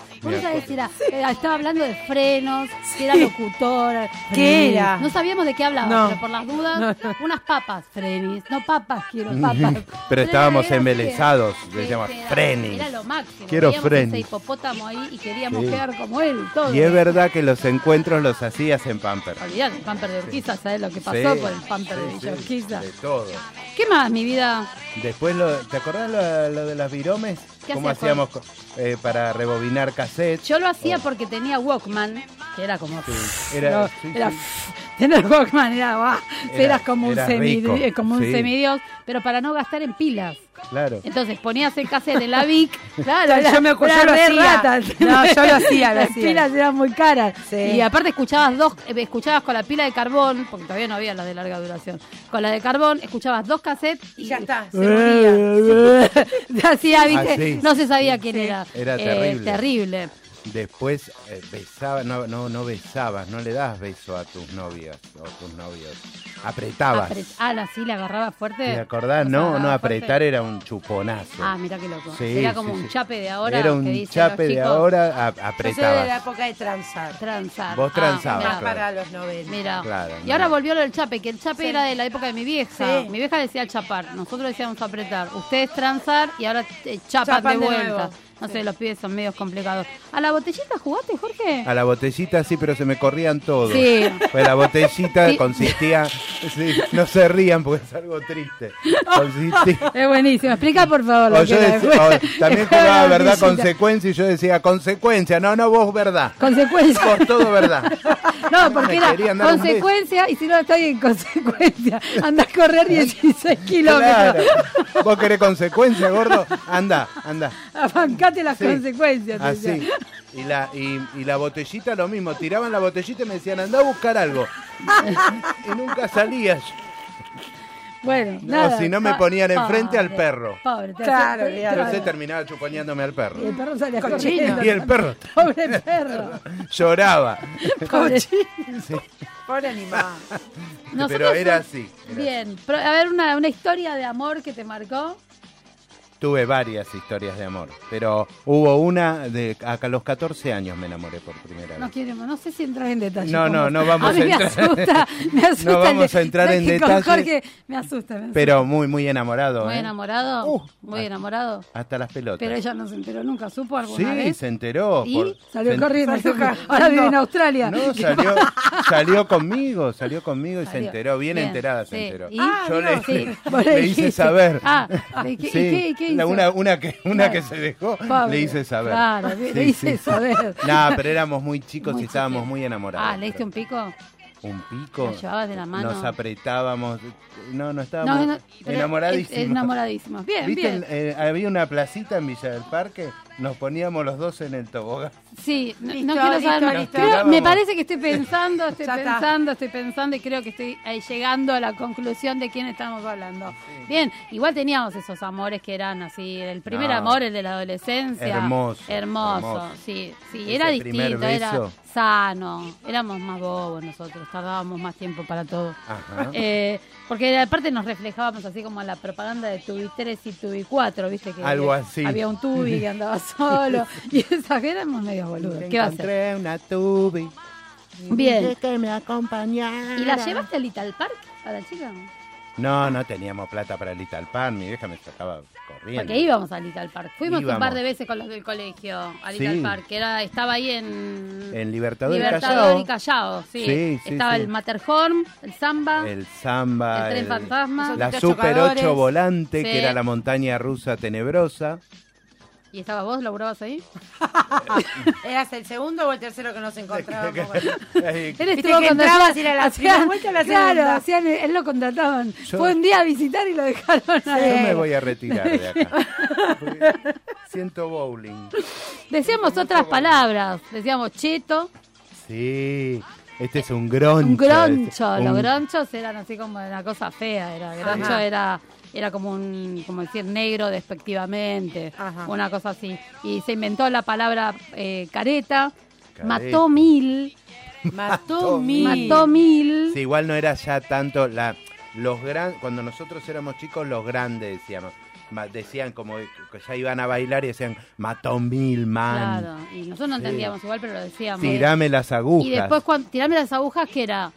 Era- estaba hablando de frenos, si era locutora. ¿Qué era? No sabíamos de qué hablaba, No. pero por las dudas, unas papas, frenis. No papas, quiero papas. Pero estábamos embelesados, Sí, decíamos, frenis. Era lo máximo. Quiero frenis. ese hipopótamo ahí y queríamos Sí. quedar como él, todo. Y es verdad que los encuentros los hacías en Pamper. Olvidate, el pamper de Urquiza, ¿sabes lo que pasó con el pamper de Villa Urquiza? De todo. ¿Qué más, mi vida? Después, lo, ¿te acordás lo, lo de las viromes? ¿Qué ¿Cómo hacíamos eh, para rebobinar cassette? Yo lo hacía porque tenía Walkman, que era como... Era, No, sí, era- sí. [laughs] Tener Walkman era, guau, Era- eras como un, era eh, como un semidios, pero para no gastar en pilas. Claro. Entonces ponías el cassette de la Vic, [laughs] claro, Yo me acuerdo, yo lo hacía. No, yo lo [laughs] hacía, lo Las hacía. pilas eran muy caras. Sí. Y aparte escuchabas dos, eh, escuchabas con la pila de carbón, porque todavía no había las de larga duración. Con la de carbón escuchabas dos cassettes Y ya está, se moría. [laughs] Hacía, ¿viste? Así. No se sabía quién era. Era Eh, terrible. Después eh, besabas, no, no, no besabas, no le das beso a tus novias o tus novios. Apretabas. Apret- ah, la sí, la agarraba fuerte. ¿Te acordás? O sea, No, no, apretar fuerte. era un chuponazo. Ah, mira qué loco. Sí, Era como sí, un sí. chape de ahora. Era que un dicen chape los de chicos, ahora, a- Yo de la apretabas. época de transar. Transar. Vos Ah, transabas. Más claro. para los 90. Mira. Claro, y no. ahora volvió lo del chape, que el chape Sí. era de la época de mi vieja. Sí. Mi vieja decía chapar, nosotros decíamos apretar. Ustedes transar y ahora eh, chapan, Chapan de de vuelta. nuevo. No sé, los pibes son medios complicados. ¿A la botellita jugaste, Jorge? A la botellita sí, pero se me corrían todos. Sí. Pues la botellita Sí. consistía, sí, no se rían porque es algo triste. Consistía, [laughs] Es buenísimo. Explica, por favor. lo que o también [laughs] jugaba verdad consecuencia y yo decía consecuencia, no, no vos verdad. Consecuencia. Vos todo verdad. [laughs] No, porque era consecuencia y si no estoy en consecuencia. Andás a correr 16 kilómetros. Claro. Vos querés consecuencia, gordo, anda, anda. Abancate las Sí. consecuencias. Así. decía. Y la, y, y la botellita lo mismo, tiraban la botellita y me decían, anda a buscar algo. y nunca salías. Bueno, No, nada. si no me ponían enfrente al perro. Pobre, te Claro. Entonces terminaba chuponeándome al perro. Y el perro salía Cochino. Y el perro [laughs] Pobre perro. lloraba. Pobre. Sí. Pobre animal. Nosotros Pero era así. era Bien. Pero, a ver, una, una historia de amor que te marcó. Tuve varias historias de amor, pero hubo una de a los 14 años me enamoré por primera No vez. queremos, no sé si entrar en detalle. No, no, no vamos a mí a me entrar- asusta, me [laughs] asusta. No vamos a entrar en detalle. Jorge me asusta, me asusta. Pero muy, muy enamorado. muy ¿eh? enamorado, Uh, muy enamorado. Hasta las pelotas. Pero ella no se enteró nunca, supo alguna sí, vez. se enteró. Y por- salió se- corriendo. Ahora vive en Australia. No, salió, [laughs] salió conmigo, salió conmigo y se enteró, bien, Bien, enterada se enteró. ¿Y? Ah, Yo no, le, sí, [laughs] vos le le hice saber. Ah, ¿y qué- y qué- y qué la- hizo? una, una que, una Claro. que se dejó, le hice saber. Claro, le hice saber. [laughs] No, pero éramos muy chicos Muy y estábamos muy enamorados. Ah, ¿le diste un pico? un pico. ¿La llevabas de la mano? Nos apretábamos. No, no estábamos No, no, pero enamoradísimos. Enamoradísimos. Bien, ¿Viste? bien. eh, había una placita en Villa del Parque, nos poníamos los dos en el tobogán. Sí, no, Listo, no quiero listo, saber más. listo. Creo- me parece que estoy pensando, [laughs] estoy Ya está. pensando, estoy pensando y creo que estoy eh, llegando a la conclusión de quién estamos hablando. Bien, igual teníamos esos amores que eran así, el primer No. amor, el de la adolescencia. Hermoso, Hermoso, hermoso. sí, sí, Ese era distinto, era sano, éramos más bobos nosotros, tardábamos más tiempo para todo. Ajá. Eh, porque aparte nos reflejábamos así como la propaganda de Tubi 3 y Tubi 4, ¿viste? Que Algo así. Había un Tubi que andaba [laughs] solo. y esas éramos medio boludos. ¿Qué va a? Encontré una tubi. Bien. que me acompañara. ¿Y la llevaste al Little Park a la chica? No, no teníamos plata para el Little Pan. Mi vieja me sacaba corriendo. Porque íbamos al Little Park. Fuimos un par de veces con los del colegio a Little Sí. Park, que era, estaba ahí en En Libertador, y Libertador Callao. y Callao. Sí. Sí, sí, estaba sí. el Matterhorn, el Samba, El samba. el Tren Fantasma. La Super chocadores. 8 volante, Sí. que era la montaña rusa tenebrosa. ¿Y estabas vos? ¿Laburabas ahí? [laughs] ¿Eras el segundo o el tercero que nos encontrábamos? [laughs] Viste estuvo que entrabas y la hacían- vuelta la Claro, hacían, él lo contrataban. Yo- Fue un día a visitar y lo dejaron Yo ahí. me voy a retirar de acá. [laughs] Siento bowling. Decíamos otras palabras. Decíamos cheto, Sí, este es un groncho. un groncho. este, Los gronchos eran así como una cosa fea. Era groncho Ajá. era era como un como decir negro despectivamente, Ajá. una cosa así. Y se inventó la palabra eh, careta, Careta. mató mil, Mató mil. mató mil. Sí, igual no era ya tanto la, los gran, cuando nosotros éramos chicos, los grandes decíamos. Ma- Decían como que ya iban a bailar y decían, mató mil man. Claro, y nosotros no entendíamos igual, pero lo decíamos. Tirame las agujas. Y después, cuando, tirame las agujas, ¿qué era?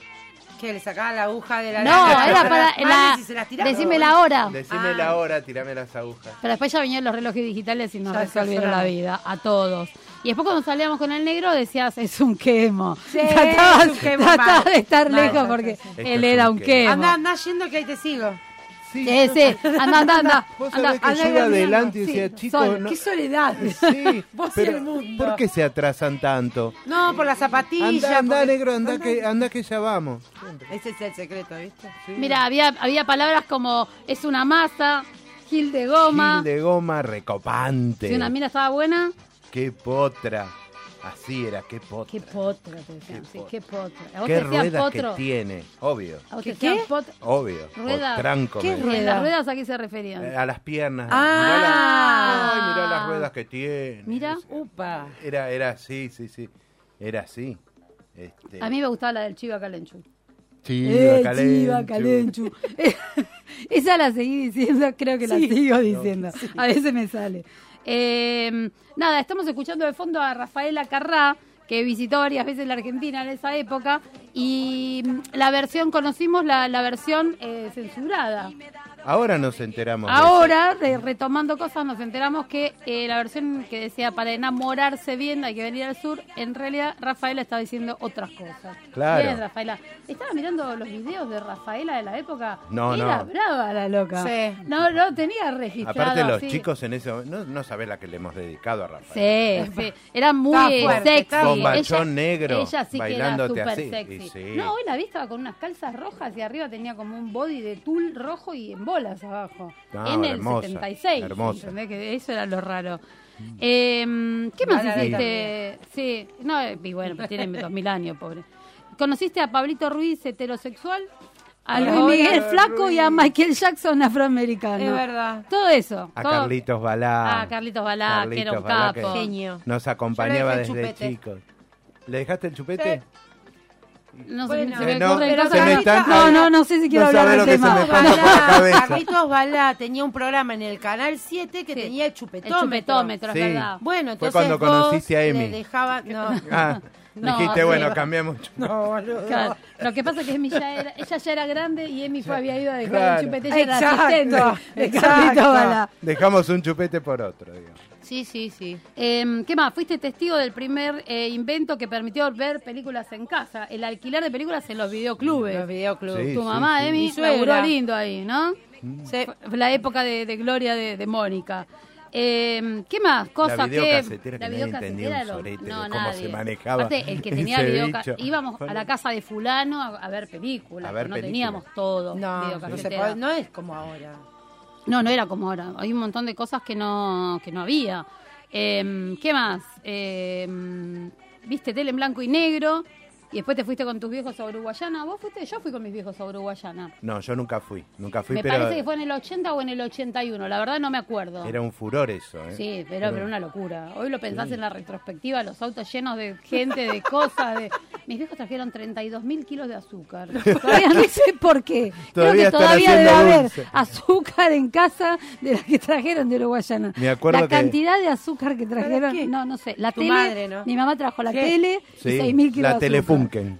Que le sacaban la aguja de la No, lana era para la, manos y se las tiraban. decime la hora. Decime Ah. la hora, tirame las agujas. Pero después ya vinieron los relojes digitales y nos Ya resolvieron la vida, a todos. Y después cuando salíamos con el negro decías, es un quemo. Sí, [laughs] Tratabas- es un quemo tratabas mal. de estar Mal, lejos mal, porque sí. Esto él es era un un quemo. quemo. Anda, anda yendo que ahí te sigo. Sí, sí, anda, anda, anda. Vos anda. sabés que Anda yo iba caminando. adelante y Sí, decía, chicos, sol, no- qué soledad. Sí, [laughs] Vos pero el mundo. ¿por qué se atrasan tanto? No, por la zapatilla. Anda, anda, negro, anda que, anda que ya vamos. Ese es el secreto, ¿viste? Mira, había, había palabras como es una masa, gil de goma. Gil de goma recopante. Si una mina estaba buena, Qué potra. Así era, qué potra. qué potra te decían. Qué Sí, potra. qué potra. ¿A vos Qué te decían ruedas potro? que tiene. Obvio, ¿A vos ¿Qué, te obvio. Ruedas. Potranco. ¿Qué me- rueda? ¿En las ruedas a qué se referían? Eh, A las piernas. Ah. Mirá la- Ay, mirá las ruedas que tiene. Mira. Upa. Era, era así, sí, sí. Era así. Este, A mí me gustaba la del Chiva Calenchu. Chiva, Eh, Calenchu. Chiva Calenchu. [laughs] Esa la seguí diciendo, creo que la sigo diciendo. A veces me sale. Eh, nada, estamos escuchando de fondo a Rafaela Carrá, que visitó varias veces la Argentina en esa época, y mm, la versión, conocimos la, la versión eh, censurada. Ahora nos enteramos. eso. Ahora, de- retomando cosas, nos enteramos que eh, la versión que decía para enamorarse bien hay que venir al sur, en realidad Rafaela estaba diciendo otras cosas. Claro. Bien, Rafaela. ¿Estaba mirando los videos de Rafaela de la época? No, Era no. brava la loca. Sí. No, no tenía registrado. Aparte los así. chicos en ese momento, no, no sabés la que le hemos dedicado a Rafael. Sí, sí. Era muy fuerte, sexy. Con bachón negro, Ella sí que era bailándote súper así. sexy. Sí. No, hoy la vi estaba con unas calzas rojas y arriba tenía como un body de tul rojo y en bolas abajo. No, en el hermosa, 76. hermosa. ¿entendés? Que eso era lo raro. Eh, ¿Qué más hiciste? Sí, no, eh, y bueno, pero tiene 2000 años, pobre. ¿Conociste a Pablito Ruiz heterosexual? A Luis Miguel flaco y a Michael Jackson afroamericano. Es verdad. Todo eso. A todo- Carlitos Balá. Ah, Carlitos Balá, que era un Balá, capo. Genio. Nos acompañaba desde chupete. chicos. ¿Le dejaste el chupete? No Bueno, se me Eh, no, ocurren pero cosas. se me no, está- no, no, no sé si quiero No hablar del se tema. me Balá. Carlitos Balá tenía un programa en el Canal 7 que Sí. tenía el El chupetómetro. chupetómetro, Sí. es verdad. Bueno, Fue entonces cuando vos conociste a Emi. le dejaba, [laughs] no. Ah, No, dijiste, sí. bueno, cambiamos. [laughs] No, boludo. Claro. Lo que pasa es que Emi ya era, ella ya era grande y Emi fue, había ido a dejar Claro. el chupete. Ella era Exacto, asistente exacto. Dejamos un chupete por otro, digamos. Sí, sí, sí. Eh, ¿Qué más? Fuiste testigo del primer eh, invento que permitió ver películas en casa, el alquiler de películas en los videoclubes. Los videoclubs. Sí. Tu mamá, Emi, laburó lindo ahí, ¿no? Sí. La época de, de gloria de, de Mónica. Eh, ¿Qué más? Cosas que... videocasetera que la nadie entendía un videocasetera, sorete de no, cómo nadie. se manejaba Aparte, el que tenía ese videoca... bicho. Íbamos a la casa de fulano a, ver películas, A ver no películas. teníamos todo No, no, se videocasetera. puede- no es como ahora. No, no era como ahora. Hay un montón de cosas que no, que no había. Eh, ¿Qué más? Eh, Viste tele en blanco y negro y después te fuiste con tus viejos a Uruguayana. ¿Vos fuiste? Yo fui con mis viejos a Uruguayana. No, yo nunca fui, nunca fui, me pero parece que fue en el 80 o en el 81. La verdad no me acuerdo. era un furor eso, ¿eh? Sí, pero, pero una locura. Hoy lo pensás en la retrospectiva, los autos llenos de gente, de cosas. De... Mis viejos trajeron 32 mil kilos de azúcar. [laughs] Todavía no sé por qué. Todavía Creo que todavía debe haber dulce. azúcar en casa de las que trajeron de Uruguayana. Me acuerdo la que- cantidad de azúcar que trajeron, no, no sé. La Tu tele, madre, ¿no? mi mamá trajo la ¿Qué? tele Sí, y 6 mil kilos la de azúcar.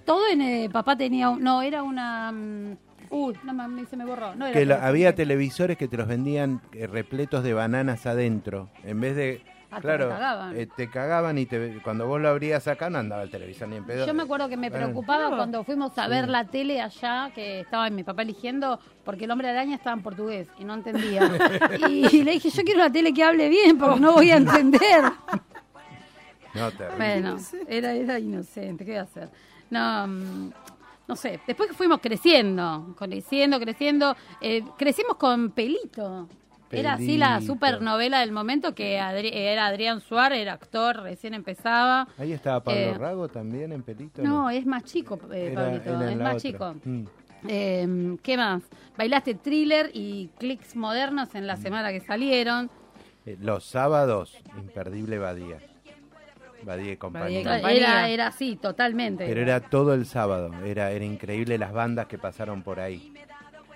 Todo en, eh, papá tenía, un- no, era una... mm, Uy, no, me- se me borró. No era Que la- había televisores que te los vendían eh, repletos de bananas adentro. En vez de. Ah, te claro, cagaban. eh, te cagaban y te, cuando vos lo abrías acá no andaba el televisor ni en pedo. Yo me acuerdo que me Bueno, preocupaba Claro. cuando fuimos a ver la tele allá, que estaba mi papá eligiendo, porque el hombre araña estaba en portugués y no entendía. [laughs] y le dije, yo quiero una tele que hable bien, porque no voy a entender. No, bueno, era, era inocente, ¿qué voy a hacer? No, mm, no sé, después que fuimos creciendo, creciendo, creciendo, eh, crecimos con Pelito. Era así la supernovela del momento que Adri- era Adrián Suárez, era actor, recién empezaba. Ahí estaba Pablo Eh, Rago también en Pelito. No, es más chico, eh, Era- Pablito, era es más otra. chico. Mm. Eh, ¿Qué más? Bailaste thriller y clics modernos en la semana que salieron. Eh, Los sábados, imperdible Badía. Badía y compañía. Badía y. Era, era así, totalmente. Pero era todo el sábado. Era, era increíble las bandas que pasaron por ahí.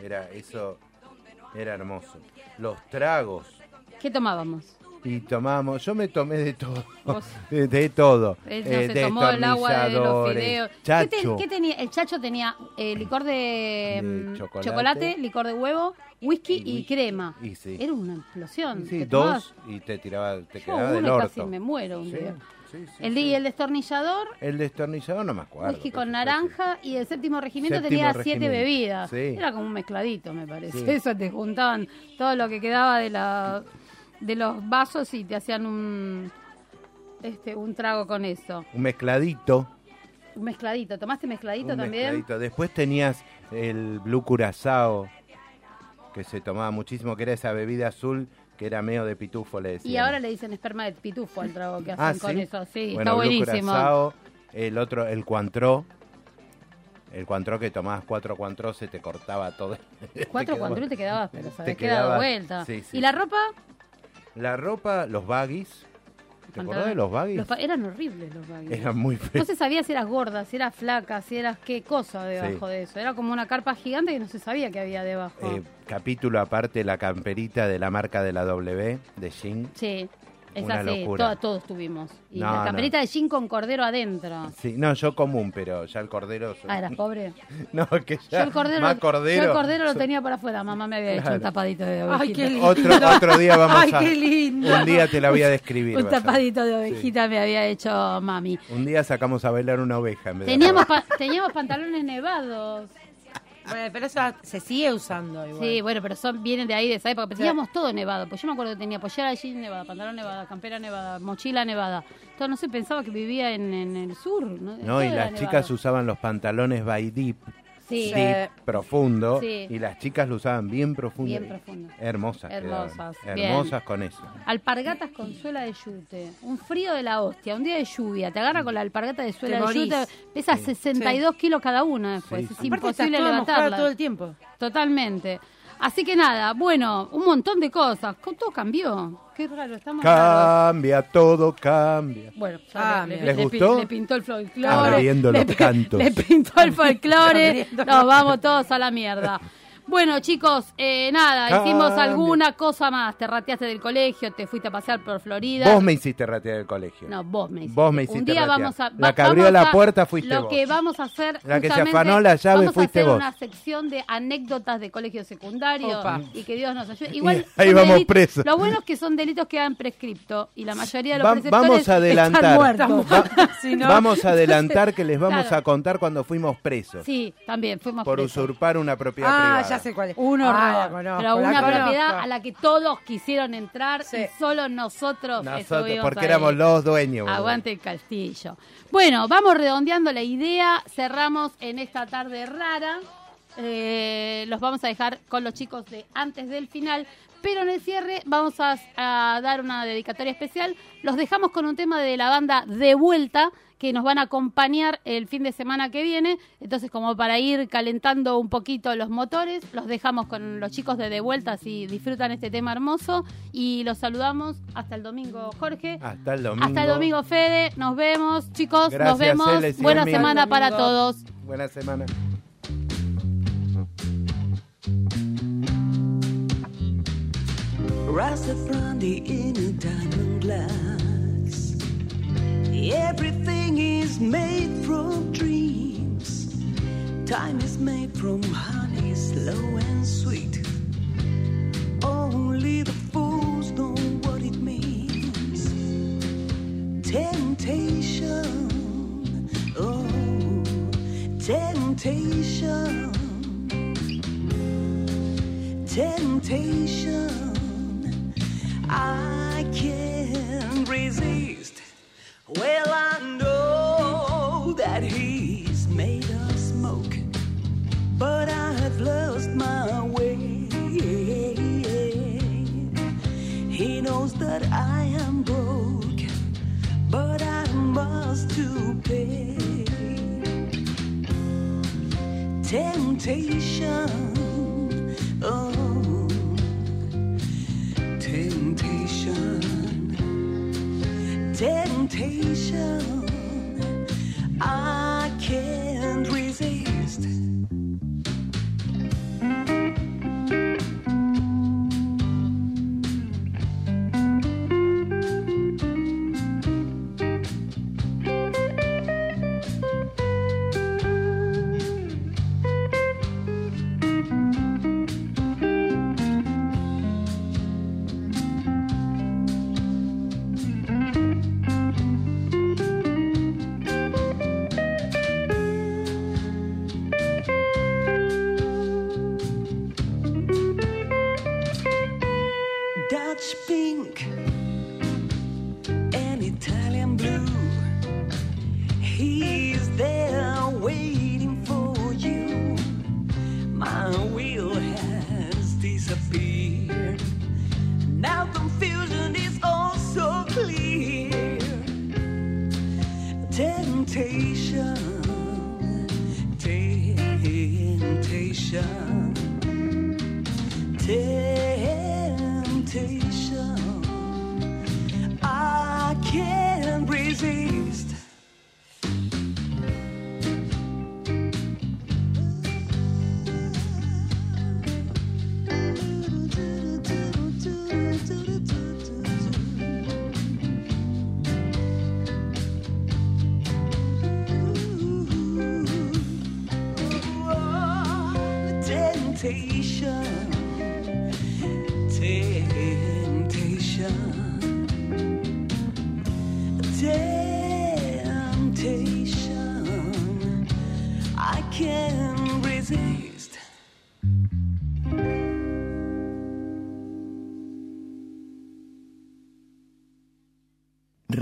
Era eso, era hermoso. Los tragos. ¿Qué tomábamos? Y tomábamos, yo me tomé de todo, [laughs] de, de todo. Él no Eh, se tomó el agua de los fideos. ¿Qué, te- Chacho. qué tenía? El chacho tenía eh, licor de, De mm, chocolate. licor de huevo, whisky y, Y crema. y sí. Era una explosión. Sí, dos tomabas- y te tiraba, te Yo quedaba del uno y orto. casi me muero un Sí, día. Sí, sí, el, sí. y el destornillador, El destornillador no me acuerdo. whisky con naranja y el séptimo regimiento Séptimo tenía siete bebidas. Era como un mezcladito, me parece. Eso te juntaban todo lo que quedaba de la de los vasos y te hacían un este un trago con eso. Un mezcladito. Un mezcladito. ¿Tomaste mezcladito un también? mezcladito. Después tenías el Blue Curazao, que se tomaba muchísimo, que era esa bebida azul que era medio de pitufo, le decían. Y ahora le dicen esperma de pitufo al trago que hacen Ah, con ¿sí? eso. Sí, Bueno, está buenísimo. Curazao, el otro, el Cuantró. El Cuantró que tomabas cuatro Cuantró se te cortaba todo. [laughs] Cuatro cuando te quedabas, pero se te quedaba- vuelta. sí, sí, ¿Y la ropa? La ropa, los baggies. ¿Te acordás de los baggies? Eran horribles los baggies. Eran muy No feos. se sabía si eras gorda, si eras flaca, si eras qué cosa debajo Sí. de eso. Era como una carpa gigante que no se sabía que había debajo. Eh, capítulo aparte, la camperita de la marca de la W, de Shin. sí, es una así. locura. to- todos tuvimos. Y No, la no. camperita de jean con cordero adentro. Sí, no, yo común, pero ya el cordero... Ah, eras pobre. [laughs] No, que Yo ya el cordero, más cordero. yo el cordero lo tenía para afuera. Mamá me había hecho un tapadito de Ay, ovejita. qué lindo. Otro, otro día [laughs] vamos Ay, a... qué lindo. Un día te la voy a describir. [laughs] Un vas a ver. tapadito de ovejita me había hecho mami. Un día sacamos a bailar una oveja en vez de... Teníamos, pa- teníamos pantalones nevados. Bueno, pero eso se sigue usando igual. Sí, bueno, pero son vienen de ahí, de esa época. Pero teníamos todo nevado. Pues yo me acuerdo que tenía pollera de jean nevada, pantalón nevada, campera nevada, mochila nevada. Todo, no sé, pensaba que vivía en, en el sur. No, No, y las nevado. chicas usaban los pantalones by deep, Sí, deep, profundo, Sí. y las chicas lo usaban bien profundo. Bien profundo. Hermosas. Hermosas, quedaban. bien. Hermosas con eso. alpargatas con suela de yute. Un frío de la hostia, un día de lluvia. Te agarra con la alpargata de suela Te de yute. Pesa 62 kilos cada una después. Sí, Es sí. Aparte imposible levantarla. todo el tiempo. Totalmente. Así que nada, bueno, un montón de cosas. Todo cambió. Qué raro, estamos raros. Cambia, todo cambia. Bueno, Ah, ya le, ¿les le- le gustó? le pintó el folclore. Abriendo le, los cantos. [laughs] Le pintó el folclore. [laughs] Nos vamos todos a la mierda. Bueno, chicos, eh, nada, hicimos Cambia. alguna cosa más. Te rateaste del colegio, te fuiste a pasear por Florida. Vos me hiciste ratear el colegio. No, vos me hiciste. Vos me hiciste Un día ratear. vamos a... La que abrió la puerta fuiste Lo vos. que vamos a hacer La que se afanó la llave vamos fuiste a hacer vos. una sección de anécdotas de colegios secundarios Opa. y que Dios nos ayude. Igual ahí vamos presos. Lo bueno es que son delitos que han prescripto y la mayoría de los Va- preceptores vamos a adelantar. están muertos. Va- [laughs] Si no- Vamos a adelantar [laughs] que les vamos Claro. a contar cuando fuimos presos. Sí, también fuimos por presos. usurpar una propiedad Ah, privada. ya sé cuál es. Un Ah, horror. conozco, pero una conozco. propiedad a la que todos quisieron entrar Sí. y solo nosotros, Nosotros, porque ahí. éramos los dueños. Aguante el castillo. Bueno, vamos redondeando la idea. Cerramos en esta tarde rara. Eh, los vamos a dejar con los chicos de antes del final. Pero en el cierre vamos a, a dar una dedicatoria especial. Los dejamos con un tema de la banda De Vuelta que nos van a acompañar el fin de semana que viene. Entonces, como para ir calentando un poquito los motores, los dejamos con los chicos de De Vuelta si disfrutan este tema hermoso. Y los saludamos hasta el domingo, Jorge. Hasta el domingo. Hasta el domingo, Fede. Nos vemos, chicos. Gracias, nos vemos. Buena semana para todos. Buena semana. Rasta diamond glass. Everything is made from dreams. Time is made from honey, slow and sweet. Only the fools know what it means. Temptation, oh, temptation temptation I can't resist. Well, I know that he's made of smoke, but I have lost my way. He knows that I am broke, but I must to pay. Temptation, oh, temptation. I can't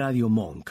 Radio Monk.